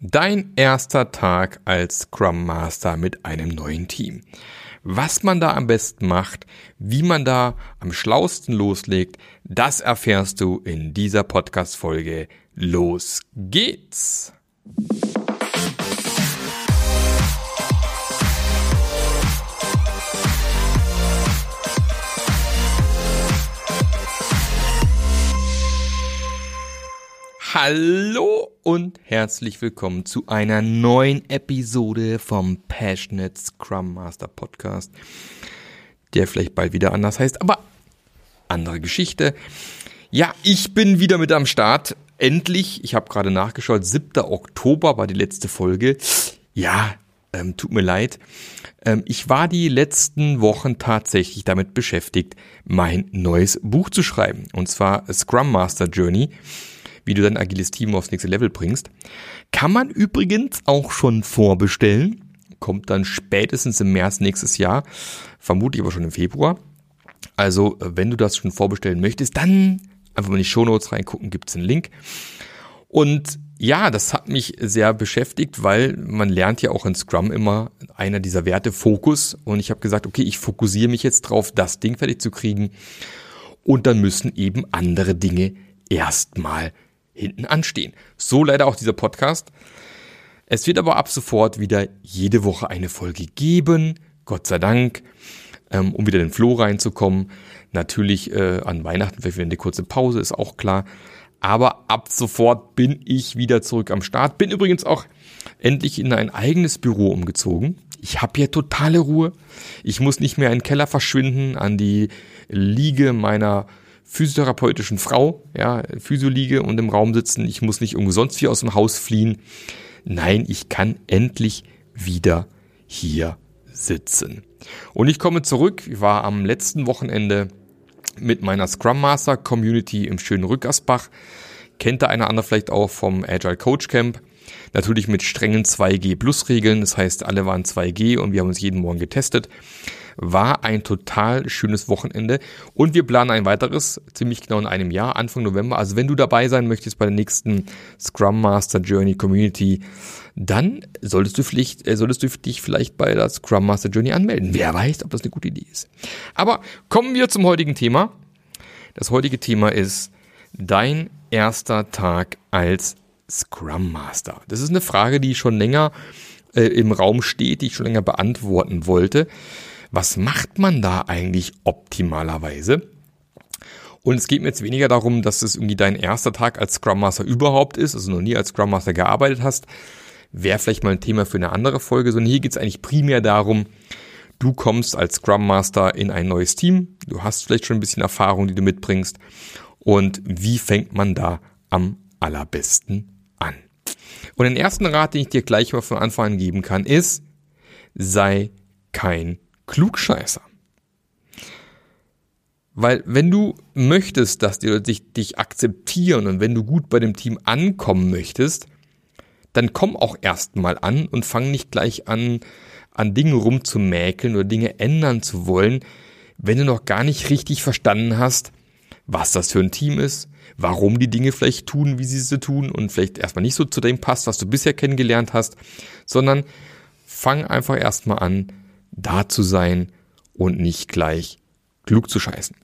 Dein erster Tag als Scrum Master mit einem neuen Team. Was man da am besten macht, wie man da am schlausten loslegt, das erfährst du in dieser Podcast-Folge. Los geht's! Hallo und herzlich willkommen zu einer neuen Episode vom Passionate Scrum Master Podcast, der vielleicht bald wieder anders heißt, aber andere Geschichte. Ja, ich bin wieder mit am Start. Endlich, ich habe gerade nachgeschaut, 7. Oktober war die letzte Folge. Ja, ähm, tut mir leid. Ähm, ich war die letzten Wochen tatsächlich damit beschäftigt, mein neues Buch zu schreiben. Und zwar Scrum Master Journey wie du dein agiles Team aufs nächste Level bringst. Kann man übrigens auch schon vorbestellen. Kommt dann spätestens im März nächstes Jahr, vermutlich aber schon im Februar. Also, wenn du das schon vorbestellen möchtest, dann einfach mal in die Shownotes reingucken, gibt's einen Link. Und ja, das hat mich sehr beschäftigt, weil man lernt ja auch in Scrum immer einer dieser Werte Fokus. Und ich habe gesagt, okay, ich fokussiere mich jetzt drauf, das Ding fertig zu kriegen. Und dann müssen eben andere Dinge erstmal hinten anstehen. So leider auch dieser Podcast. Es wird aber ab sofort wieder jede Woche eine Folge geben, Gott sei Dank, ähm, um wieder in den Flow reinzukommen. Natürlich äh, an Weihnachten vielleicht wieder eine kurze Pause, ist auch klar. Aber ab sofort bin ich wieder zurück am Start. Bin übrigens auch endlich in ein eigenes Büro umgezogen. Ich habe hier totale Ruhe. Ich muss nicht mehr in den Keller verschwinden, an die Liege meiner physiotherapeutischen Frau, ja, Physio und im Raum sitzen. Ich muss nicht umsonst wie aus dem Haus fliehen. Nein, ich kann endlich wieder hier sitzen. Und ich komme zurück. Ich war am letzten Wochenende mit meiner Scrum Master Community im schönen Rückersbach. Kennt der eine andere vielleicht auch vom Agile Coach Camp. Natürlich mit strengen 2G Plus Regeln. Das heißt, alle waren 2G und wir haben uns jeden Morgen getestet. War ein total schönes Wochenende und wir planen ein weiteres, ziemlich genau in einem Jahr, Anfang November. Also wenn du dabei sein möchtest bei der nächsten Scrum Master Journey Community, dann solltest du, vielleicht, äh, solltest du dich vielleicht bei der Scrum Master Journey anmelden. Wer weiß, ob das eine gute Idee ist. Aber kommen wir zum heutigen Thema. Das heutige Thema ist dein erster Tag als Scrum Master. Das ist eine Frage, die schon länger äh, im Raum steht, die ich schon länger beantworten wollte was macht man da eigentlich optimalerweise? Und es geht mir jetzt weniger darum, dass es irgendwie dein erster Tag als Scrum Master überhaupt ist, also noch nie als Scrum Master gearbeitet hast. Wäre vielleicht mal ein Thema für eine andere Folge, sondern hier geht es eigentlich primär darum, du kommst als Scrum Master in ein neues Team, du hast vielleicht schon ein bisschen Erfahrung, die du mitbringst und wie fängt man da am allerbesten an? Und den ersten Rat, den ich dir gleich mal von Anfang an geben kann, ist, sei kein Klugscheißer. Weil wenn du möchtest, dass die Leute dich, dich akzeptieren und wenn du gut bei dem Team ankommen möchtest, dann komm auch erstmal an und fang nicht gleich an, an Dingen rumzumäkeln oder Dinge ändern zu wollen, wenn du noch gar nicht richtig verstanden hast, was das für ein Team ist, warum die Dinge vielleicht tun, wie sie sie tun und vielleicht erstmal nicht so zu dem passt, was du bisher kennengelernt hast, sondern fang einfach erstmal an, da zu sein und nicht gleich klug zu scheißen.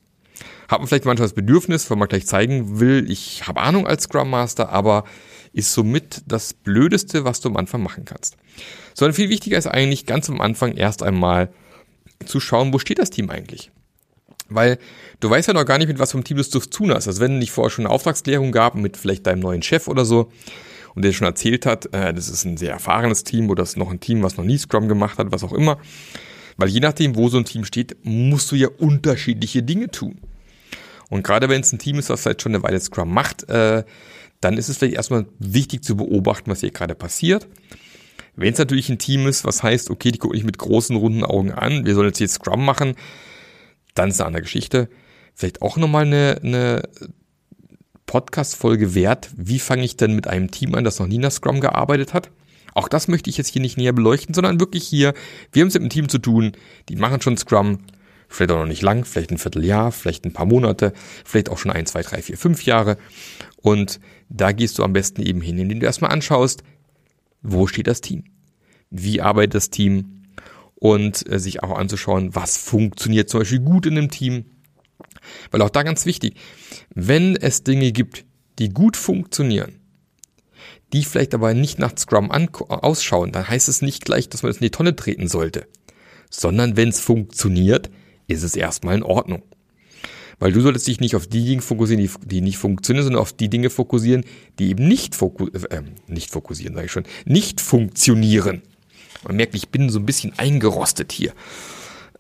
Hat man vielleicht manchmal das Bedürfnis, weil man gleich zeigen will, ich habe Ahnung als Scrum Master, aber ist somit das Blödeste, was du am Anfang machen kannst. Sondern viel wichtiger ist eigentlich ganz am Anfang erst einmal zu schauen, wo steht das Team eigentlich? Weil du weißt ja noch gar nicht, mit was vom Team du zu tun hast. Also wenn es nicht vorher schon eine Auftragsklärung gab mit vielleicht deinem neuen Chef oder so und der schon erzählt hat, äh, das ist ein sehr erfahrenes Team oder das ist noch ein Team, was noch nie Scrum gemacht hat, was auch immer, weil je nachdem, wo so ein Team steht, musst du ja unterschiedliche Dinge tun. Und gerade wenn es ein Team ist, was vielleicht schon eine Weile Scrum macht, äh, dann ist es vielleicht erstmal wichtig zu beobachten, was hier gerade passiert. Wenn es natürlich ein Team ist, was heißt, okay, die gucken nicht mit großen, runden Augen an, wir sollen jetzt hier Scrum machen, dann ist eine andere Geschichte. Vielleicht auch nochmal eine, eine Podcast-Folge wert, wie fange ich denn mit einem Team an, das noch nie nach Scrum gearbeitet hat? Auch das möchte ich jetzt hier nicht näher beleuchten, sondern wirklich hier, wir haben es mit einem Team zu tun, die machen schon Scrum, vielleicht auch noch nicht lang, vielleicht ein Vierteljahr, vielleicht ein paar Monate, vielleicht auch schon ein, zwei, drei, vier, fünf Jahre. Und da gehst du am besten eben hin, indem du erstmal anschaust, wo steht das Team? Wie arbeitet das Team? Und äh, sich auch anzuschauen, was funktioniert zum Beispiel gut in einem Team. Weil auch da ganz wichtig, wenn es Dinge gibt, die gut funktionieren, die vielleicht aber nicht nach Scrum ausschauen, dann heißt es nicht gleich, dass man es in die Tonne treten sollte. Sondern wenn es funktioniert, ist es erstmal in Ordnung. Weil du solltest dich nicht auf die Dinge fokussieren, die, die nicht funktionieren, sondern auf die Dinge fokussieren, die eben nicht, foku äh, nicht fokussieren, sage ich schon, nicht funktionieren. Man merkt, ich bin so ein bisschen eingerostet hier.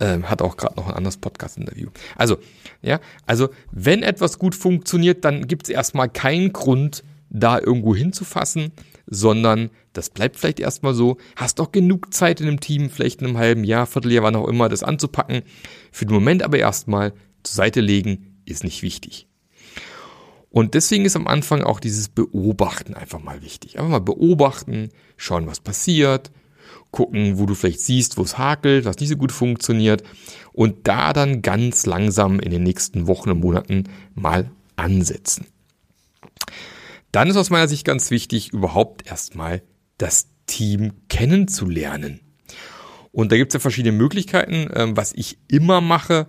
Ähm, hat auch gerade noch ein anderes Podcast-Interview. Also, ja, also wenn etwas gut funktioniert, dann gibt es erstmal keinen Grund, da irgendwo hinzufassen, sondern das bleibt vielleicht erstmal so. Hast doch genug Zeit in einem Team, vielleicht in einem halben Jahr, Vierteljahr, wann auch immer, das anzupacken. Für den Moment aber erstmal zur Seite legen, ist nicht wichtig. Und deswegen ist am Anfang auch dieses Beobachten einfach mal wichtig. Einfach mal beobachten, schauen, was passiert, gucken, wo du vielleicht siehst, wo es hakelt, was nicht so gut funktioniert und da dann ganz langsam in den nächsten Wochen und Monaten mal ansetzen. Dann ist aus meiner Sicht ganz wichtig, überhaupt erstmal das Team kennenzulernen. Und da gibt es ja verschiedene Möglichkeiten. Ähm, was ich immer mache,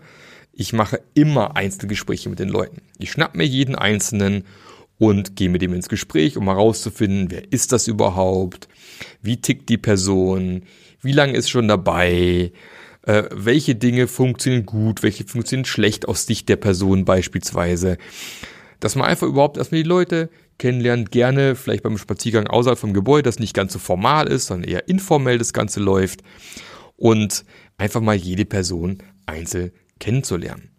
ich mache immer Einzelgespräche mit den Leuten. Ich schnapp mir jeden Einzelnen und gehe mit dem ins Gespräch, um herauszufinden, wer ist das überhaupt, wie tickt die Person, wie lange ist schon dabei, äh, welche Dinge funktionieren gut, welche funktionieren schlecht aus Sicht der Person beispielsweise. Dass man einfach überhaupt erstmal die Leute kennenlernt, gerne vielleicht beim Spaziergang außerhalb vom Gebäude, das nicht ganz so formal ist, sondern eher informell das Ganze läuft. Und einfach mal jede Person einzeln kennenzulernen.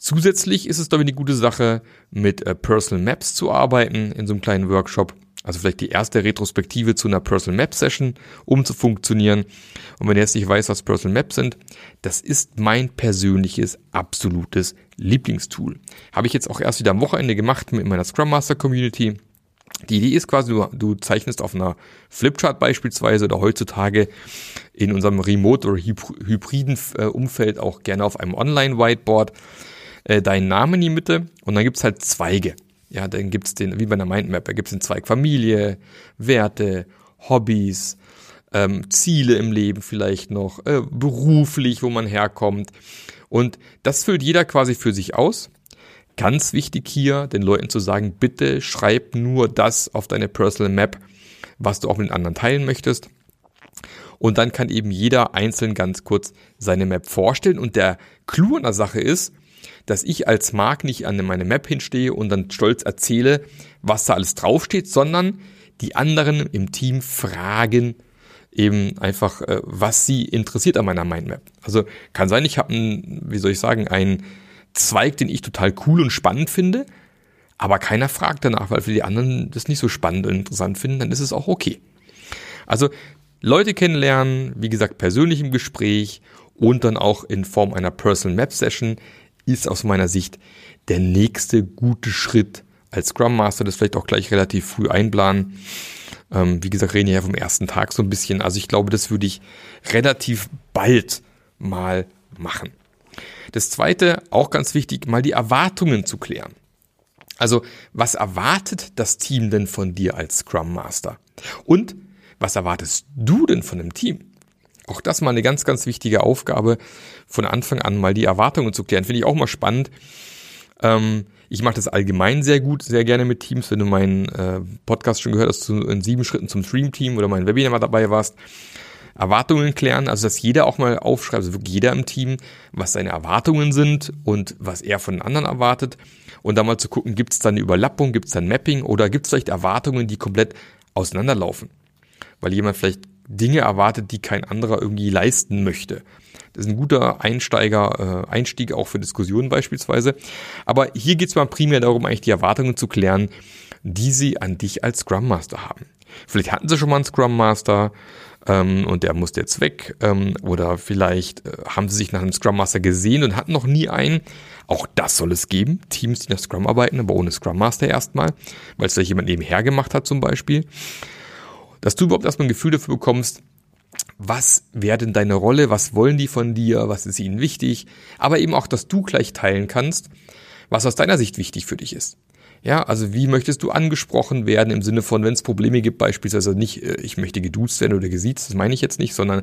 Zusätzlich ist es doch eine gute Sache, mit äh, Personal Maps zu arbeiten in so einem kleinen Workshop. Also vielleicht die erste Retrospektive zu einer Personal Map Session, um zu funktionieren. Und wenn ihr jetzt nicht weiß, was Personal Maps sind, das ist mein persönliches, absolutes Lieblingstool. Habe ich jetzt auch erst wieder am Wochenende gemacht mit meiner Scrum Master Community. Die Idee ist quasi, du, du zeichnest auf einer Flipchart beispielsweise oder heutzutage in unserem Remote- oder hybriden äh, Umfeld auch gerne auf einem Online-Whiteboard äh, deinen Namen in die Mitte und dann gibt's halt Zweige. Ja, dann gibt's den, wie bei einer Mindmap, da gibt's den Zweig Familie, Werte, Hobbys, ähm, Ziele im Leben vielleicht noch, äh, beruflich, wo man herkommt. Und das füllt jeder quasi für sich aus. Ganz wichtig hier, den Leuten zu sagen, bitte schreib nur das auf deine Personal Map, was du auch mit anderen teilen möchtest. Und dann kann eben jeder einzeln ganz kurz seine Map vorstellen. Und der Clou an der Sache ist, dass ich als Mark nicht an meine Map hinstehe und dann stolz erzähle, was da alles draufsteht, sondern die anderen im Team fragen eben einfach, äh, was sie interessiert an meiner Mindmap. Also kann sein, ich habe wie soll ich sagen, einen Zweig, den ich total cool und spannend finde, aber keiner fragt danach, weil für die anderen das nicht so spannend und interessant finden, dann ist es auch okay. Also Leute kennenlernen, wie gesagt, persönlich im Gespräch und dann auch in Form einer Personal Map Session ist aus meiner Sicht der nächste gute Schritt als Scrum Master, das vielleicht auch gleich relativ früh einplanen. Ähm, wie gesagt, reden wir ja vom ersten Tag so ein bisschen. Also ich glaube, das würde ich relativ bald mal machen. Das zweite, auch ganz wichtig, mal die Erwartungen zu klären. Also, was erwartet das Team denn von dir als Scrum Master? Und was erwartest du denn von dem Team? Auch das mal eine ganz, ganz wichtige Aufgabe, von Anfang an mal die Erwartungen zu klären. Finde ich auch mal spannend. Ähm, ich mache das allgemein sehr gut, sehr gerne mit Teams. Wenn du meinen äh, Podcast schon gehört hast, zu, in sieben Schritten zum Stream-Team oder mein Webinar mal dabei warst, Erwartungen klären, also dass jeder auch mal aufschreibt, also wirklich jeder im Team, was seine Erwartungen sind und was er von anderen erwartet. Und dann mal zu gucken, gibt es da eine Überlappung, gibt es da ein Mapping oder gibt es vielleicht Erwartungen, die komplett auseinanderlaufen. Weil jemand vielleicht Dinge erwartet, die kein anderer irgendwie leisten möchte. Das ist ein guter Einsteiger, äh, Einstieg auch für Diskussionen beispielsweise. Aber hier geht es mal primär darum, eigentlich die Erwartungen zu klären, die sie an dich als Scrum Master haben. Vielleicht hatten sie schon mal einen Scrum Master ähm, und der musste jetzt weg. Ähm, oder vielleicht äh, haben sie sich nach einem Scrum Master gesehen und hatten noch nie einen. Auch das soll es geben. Teams, die nach Scrum arbeiten, aber ohne Scrum Master erstmal, weil es vielleicht jemand nebenher gemacht hat zum Beispiel dass du überhaupt erstmal ein Gefühl dafür bekommst, was wäre denn deine Rolle, was wollen die von dir, was ist ihnen wichtig, aber eben auch, dass du gleich teilen kannst, was aus deiner Sicht wichtig für dich ist. Ja, also wie möchtest du angesprochen werden im Sinne von, wenn es Probleme gibt, beispielsweise nicht, äh, ich möchte geduzt werden oder gesiezt, das meine ich jetzt nicht, sondern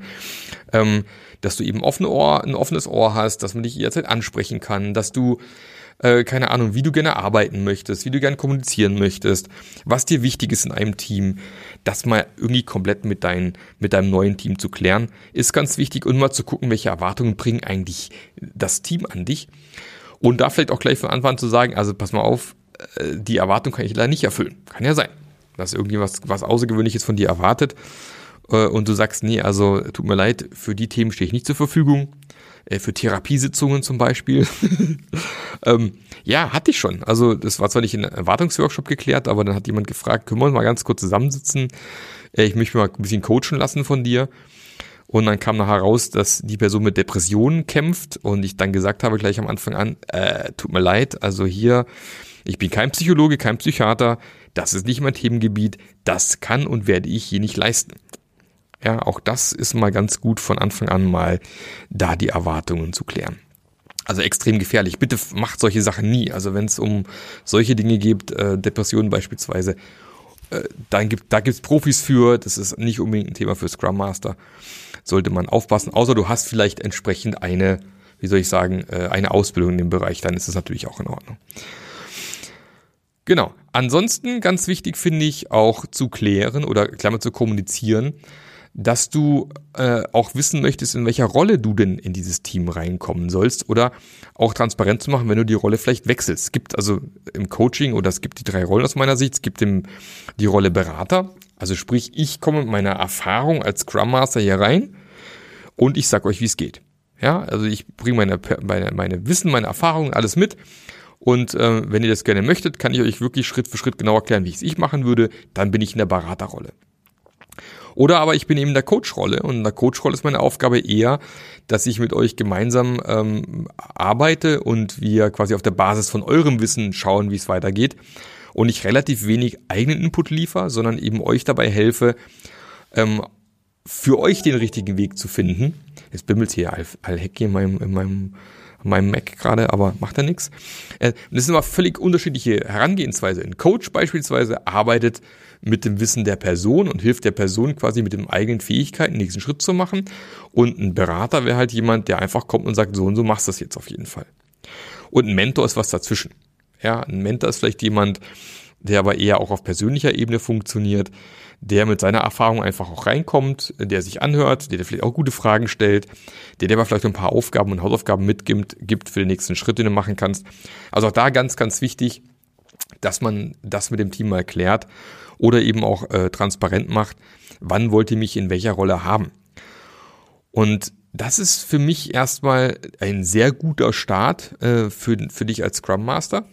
ähm, dass du eben offene Ohr, ein offenes Ohr hast, dass man dich jederzeit ansprechen kann, dass du äh, keine Ahnung, wie du gerne arbeiten möchtest, wie du gerne kommunizieren möchtest, was dir wichtig ist in einem Team, das mal irgendwie komplett mit, dein, mit deinem neuen Team zu klären, ist ganz wichtig und mal zu gucken, welche Erwartungen bringen eigentlich das Team an dich. Und da vielleicht auch gleich von Anfang an zu sagen, also pass mal auf, äh, die Erwartung kann ich leider nicht erfüllen. Kann ja sein, dass irgendwas was Außergewöhnliches von dir erwartet äh, und du sagst, nee, also tut mir leid, für die Themen stehe ich nicht zur Verfügung. Äh, für Therapiesitzungen zum Beispiel. ähm, ja, hatte ich schon. Also das war zwar nicht in Erwartungsworkshop geklärt, aber dann hat jemand gefragt, können wir mal ganz kurz zusammensitzen? ich möchte mal ein bisschen coachen lassen von dir. Und dann kam nachher raus, dass die Person mit Depressionen kämpft und ich dann gesagt habe gleich am Anfang an, äh, tut mir leid, also hier ich bin kein Psychologe, kein Psychiater. Das ist nicht mein Themengebiet. Das kann und werde ich hier nicht leisten. Ja, auch das ist mal ganz gut von Anfang an mal da die Erwartungen zu klären. Also extrem gefährlich. Bitte macht solche Sachen nie. Also wenn es um solche Dinge geht, äh, Depressionen beispielsweise, äh, dann gibt, da gibt's Profis für. Das ist nicht unbedingt ein Thema für Scrum Master. Sollte man aufpassen. Außer du hast vielleicht entsprechend eine, wie soll ich sagen, äh, eine Ausbildung in dem Bereich, dann ist es natürlich auch in Ordnung. Genau. Ansonsten ganz wichtig finde ich auch zu klären oder Klammer zu kommunizieren, dass du äh, auch wissen möchtest, in welcher Rolle du denn in dieses Team reinkommen sollst oder auch transparent zu machen, wenn du die Rolle vielleicht wechselst. Es gibt also im Coaching oder es gibt die drei Rollen aus meiner Sicht. Es gibt im, die Rolle Berater, also sprich, ich komme mit meiner Erfahrung als Scrum Master hier rein und ich sag euch, wie es geht. Ja, also ich bringe meine, meine, meine Wissen, meine Erfahrungen, alles mit und äh, wenn ihr das gerne möchtet, kann ich euch wirklich Schritt für Schritt genau erklären, wie ich es ich machen würde. Dann bin ich in der Beraterrolle. Oder aber ich bin eben in der Coach-Rolle und in der Coach-Rolle ist meine Aufgabe eher, dass ich mit euch gemeinsam ähm, arbeite und wir quasi auf der Basis von eurem Wissen schauen, wie es weitergeht und ich relativ wenig eigenen Input liefere, sondern eben euch dabei helfe, ähm, für euch den richtigen Weg zu finden. Jetzt bimmelt hier all, all Heck in meinem, in meinem meinem Mac gerade, aber macht ja nichts. Äh, das sind aber völlig unterschiedliche Herangehensweise. Ein Coach beispielsweise arbeitet mit dem Wissen der Person und hilft der Person quasi mit den eigenen Fähigkeiten den nächsten Schritt zu machen. Und ein Berater wäre halt jemand, der einfach kommt und sagt, so und so machst du das jetzt auf jeden Fall. Und ein Mentor ist was dazwischen. Ja, ein Mentor ist vielleicht jemand, der aber eher auch auf persönlicher Ebene funktioniert, der mit seiner Erfahrung einfach auch reinkommt, der sich anhört, der, der vielleicht auch gute Fragen stellt, der dir aber vielleicht ein paar Aufgaben und Hausaufgaben mitgibt, gibt für den nächsten Schritt, den du machen kannst. Also auch da ganz, ganz wichtig, dass man das mit dem Team mal klärt oder eben auch äh, transparent macht, wann wollt ihr mich in welcher Rolle haben. Und das ist für mich erstmal ein sehr guter Start äh, für, für dich als Scrum Master.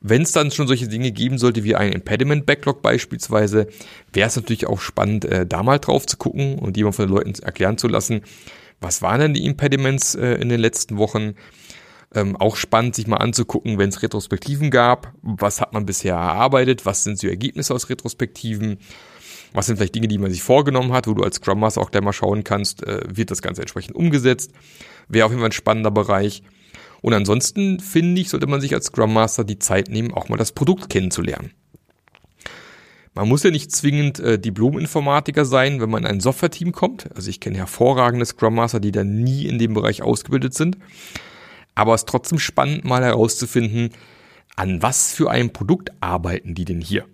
Wenn es dann schon solche Dinge geben sollte wie ein Impediment Backlog beispielsweise, wäre es natürlich auch spannend, äh, da mal drauf zu gucken und mal von den Leuten erklären zu lassen, was waren denn die Impediments äh, in den letzten Wochen. Ähm, auch spannend, sich mal anzugucken, wenn es Retrospektiven gab, was hat man bisher erarbeitet, was sind so Ergebnisse aus Retrospektiven, was sind vielleicht Dinge, die man sich vorgenommen hat, wo du als Scrum Master auch gleich mal schauen kannst, äh, wird das Ganze entsprechend umgesetzt. Wäre auf jeden Fall ein spannender Bereich. Und ansonsten finde ich, sollte man sich als Scrum Master die Zeit nehmen, auch mal das Produkt kennenzulernen. Man muss ja nicht zwingend äh, Diplom-Informatiker sein, wenn man in ein Software-Team kommt. Also ich kenne hervorragende Scrum Master, die da nie in dem Bereich ausgebildet sind. Aber es ist trotzdem spannend, mal herauszufinden, an was für einem Produkt arbeiten die denn hier?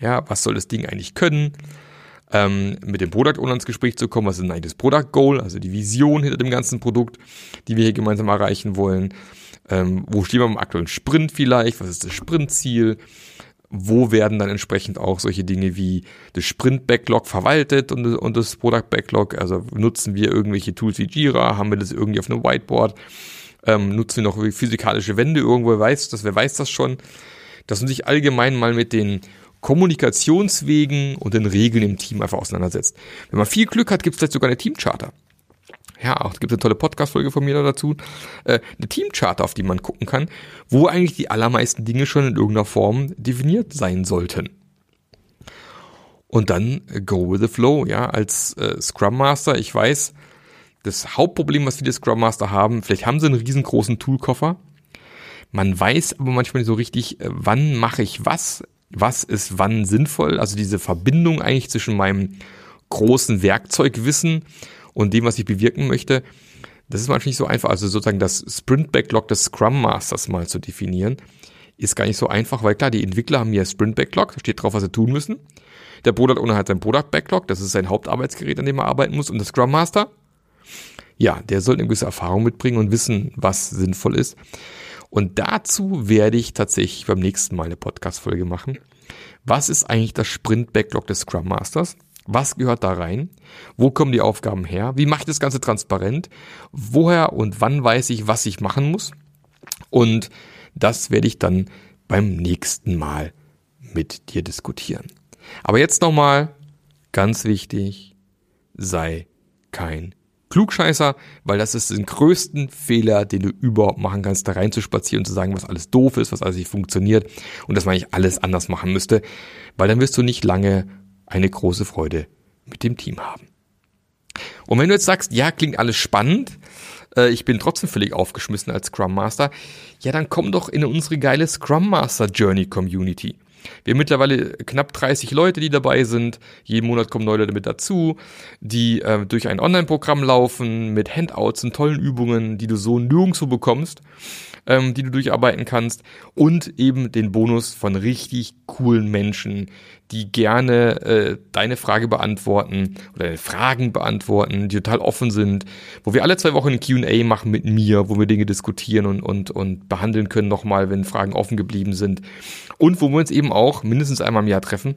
Ja, was soll das Ding eigentlich können? Ähm, mit dem Product Owner ins Gespräch zu kommen, was ist eigentlich das Product Goal, also die Vision hinter dem ganzen Produkt, die wir hier gemeinsam erreichen wollen. Ähm, wo stehen wir im aktuellen Sprint vielleicht? Was ist das Sprintziel? Wo werden dann entsprechend auch solche Dinge wie das Sprint-Backlog verwaltet und, und das Product-Backlog? Also nutzen wir irgendwelche Tools wie Jira? Haben wir das irgendwie auf einem Whiteboard? Ähm, nutzen wir noch physikalische Wände irgendwo? Wer weiß das? Wer weiß das schon? Dass man sich allgemein mal mit den Kommunikationswegen und den Regeln im Team einfach auseinandersetzt. Wenn man viel Glück hat, gibt es vielleicht sogar eine Teamcharter. Ja, auch gibt eine tolle Podcast-Folge von mir dazu. Äh, eine Teamcharter, auf die man gucken kann, wo eigentlich die allermeisten Dinge schon in irgendeiner Form definiert sein sollten. Und dann äh, go with the flow, ja, als äh, Scrum Master, ich weiß, das Hauptproblem, was viele Scrum Master haben, vielleicht haben sie einen riesengroßen Toolkoffer, Man weiß aber manchmal nicht so richtig, äh, wann mache ich was, was ist wann sinnvoll. Also diese Verbindung eigentlich zwischen meinem großen Werkzeugwissen und dem, was ich bewirken möchte, das ist manchmal nicht so einfach. Also sozusagen das Sprint-Backlog des Scrum Masters mal zu definieren, ist gar nicht so einfach, weil klar, die Entwickler haben hier Sprint-Backlog, steht drauf, was sie tun müssen. Der Product Owner hat sein Product Backlog, das ist sein Hauptarbeitsgerät, an dem er arbeiten muss. Und der Scrum Master, ja, der soll eine gewisse Erfahrung mitbringen und wissen, was sinnvoll ist. Und dazu werde ich tatsächlich beim nächsten Mal eine Podcast-Folge machen. Was ist eigentlich das Sprint-Backlog des Scrum Masters? Was gehört da rein? Wo kommen die Aufgaben her? Wie mache ich das Ganze transparent? Woher und wann weiß ich, was ich machen muss? Und das werde ich dann beim nächsten Mal mit dir diskutieren. Aber jetzt nochmal, ganz wichtig, sei kein Klugscheißer, weil das ist den größten Fehler, den du überhaupt machen kannst, da reinzuspazieren und zu sagen, was alles doof ist, was alles nicht funktioniert und dass man eigentlich alles anders machen müsste, weil dann wirst du nicht lange eine große Freude mit dem Team haben. Und wenn du jetzt sagst, ja, klingt alles spannend, äh, ich bin trotzdem völlig aufgeschmissen als Scrum Master, ja, dann komm doch in unsere geile Scrum Master Journey Community. Wir haben mittlerweile knapp 30 Leute, die dabei sind. Jeden Monat kommen neue Leute mit dazu, die äh, durch ein Online-Programm laufen mit Handouts und tollen Übungen, die du so nirgendwo bekommst, ähm, die du durcharbeiten kannst und eben den Bonus von richtig coolen Menschen, die gerne äh, deine Frage beantworten oder Fragen beantworten, die total offen sind, wo wir alle zwei Wochen ein Q&A machen mit mir, wo wir Dinge diskutieren und, und, und behandeln können nochmal, wenn Fragen offen geblieben sind und wo wir uns eben auch mindestens einmal im Jahr treffen.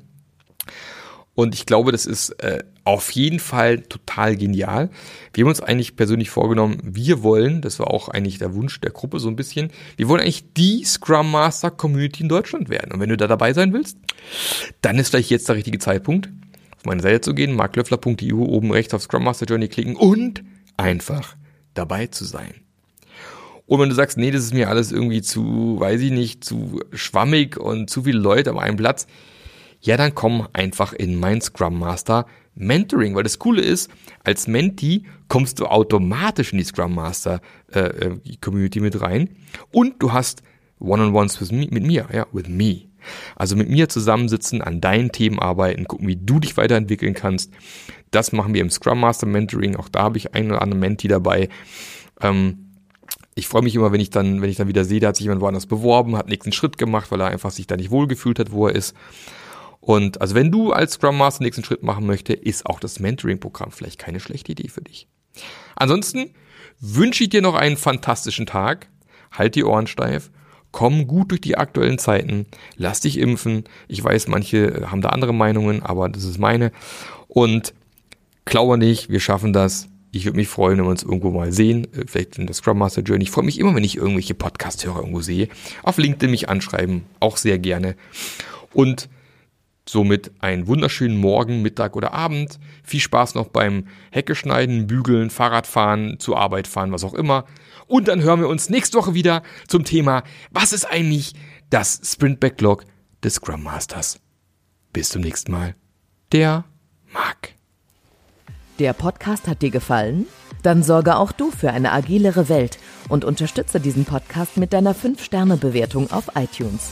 Und ich glaube, das ist äh, auf jeden Fall total genial. Wir haben uns eigentlich persönlich vorgenommen, wir wollen, das war auch eigentlich der Wunsch der Gruppe so ein bisschen, wir wollen eigentlich die Scrum Master Community in Deutschland werden. Und wenn du da dabei sein willst, dann ist vielleicht jetzt der richtige Zeitpunkt, auf meine Seite zu gehen, marklöffler.eu, oben rechts auf Scrum Master Journey klicken und einfach dabei zu sein. Und wenn du sagst, nee, das ist mir alles irgendwie zu, weiß ich nicht, zu schwammig und zu viele Leute am einen Platz, ja, dann komm einfach in mein Scrum Master Mentoring, weil das Coole ist, als Mentee kommst du automatisch in die Scrum Master äh, äh Community mit rein und du hast One-on-Ones mit mir, ja, with me. Also mit mir zusammensitzen, an deinen Themen arbeiten, gucken, wie du dich weiterentwickeln kannst. Das machen wir im Scrum Master Mentoring. Auch da habe ich einen oder anderen Mentee dabei. Ähm, ich freue mich immer, wenn ich dann, wenn ich dann wieder sehe, da hat sich jemand woanders beworben, hat nächsten Schritt gemacht, weil er einfach sich da nicht wohlgefühlt hat, wo er ist. Und also wenn du als Scrum Master den nächsten Schritt machen möchte, ist auch das Mentoring-Programm vielleicht keine schlechte Idee für dich. Ansonsten wünsche ich dir noch einen fantastischen Tag. Halt die Ohren steif. Komm gut durch die aktuellen Zeiten. Lass dich impfen. Ich weiß, manche haben da andere Meinungen, aber das ist meine. Und glaube nicht, wir schaffen das. Ich würde mich freuen, wenn wir uns irgendwo mal sehen, äh, vielleicht in der Scrum Master Journey. Ich freue mich immer, wenn ich irgendwelche Podcast-Hörer irgendwo sehe. Auf LinkedIn mich anschreiben, auch sehr gerne. Und Somit einen wunderschönen Morgen, Mittag oder Abend. Viel Spaß noch beim Hecke schneiden, bügeln, Fahrradfahren, zur Arbeit fahren, was auch immer. Und dann hören wir uns nächste Woche wieder zum Thema, was ist eigentlich das Sprint Backlog des Scrum Masters? Bis zum nächsten Mal. Der Marc. Der Podcast hat dir gefallen? Dann sorge auch du für eine agilere Welt und unterstütze diesen Podcast mit deiner 5-Sterne-Bewertung auf iTunes.